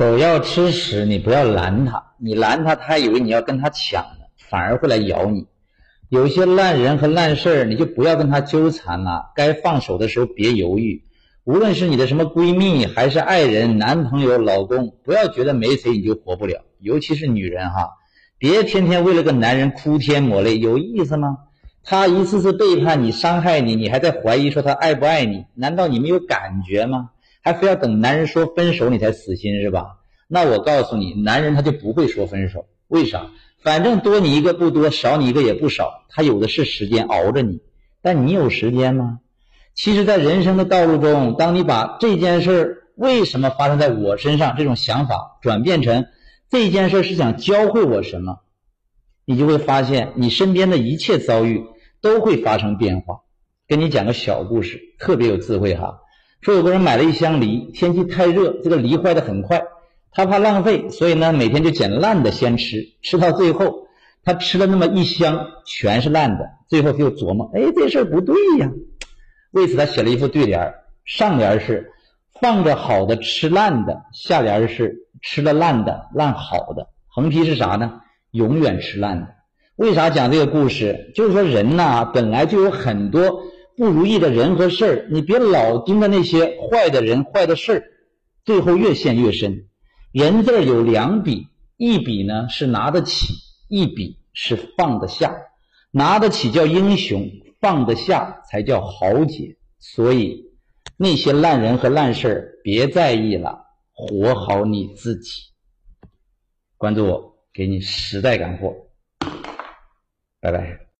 狗要吃屎，你不要拦它，你拦它，它还以为你要跟它抢呢，反而会来咬你。有些烂人和烂事儿，你就不要跟他纠缠了。该放手的时候别犹豫。无论是你的什么闺蜜，还是爱人、男朋友、老公，不要觉得没谁你就活不了。尤其是女人哈，别天天为了个男人哭天抹泪，有意思吗？他一次次背叛你、伤害你，你还在怀疑说他爱不爱你？难道你没有感觉吗？还非要等男人说分手你才死心是吧？那我告诉你，男人他就不会说分手，为啥？反正多你一个不多，少你一个也不少，他有的是时间熬着你。但你有时间吗？其实，在人生的道路中，当你把这件事为什么发生在我身上这种想法转变成这件事是想教会我什么，你就会发现，你身边的一切遭遇都会发生变化。跟你讲个小故事，特别有智慧哈。说有个人买了一箱梨，天气太热，这个梨坏的很快，他怕浪费，所以呢，每天就捡烂的先吃，吃到最后，他吃了那么一箱全是烂的，最后他就琢磨，哎，这事儿不对呀。为此，他写了一副对联上联是“放着好的吃烂的”，下联是“吃了烂的烂好的”。横批是啥呢？永远吃烂的。为啥讲这个故事？就是说人呐，本来就有很多。不如意的人和事儿，你别老盯着那些坏的人、坏的事儿，最后越陷越深。人字有两笔，一笔呢是拿得起，一笔是放得下。拿得起叫英雄，放得下才叫豪杰。所以那些烂人和烂事儿别在意了，活好你自己。关注我，给你实在干货。拜拜。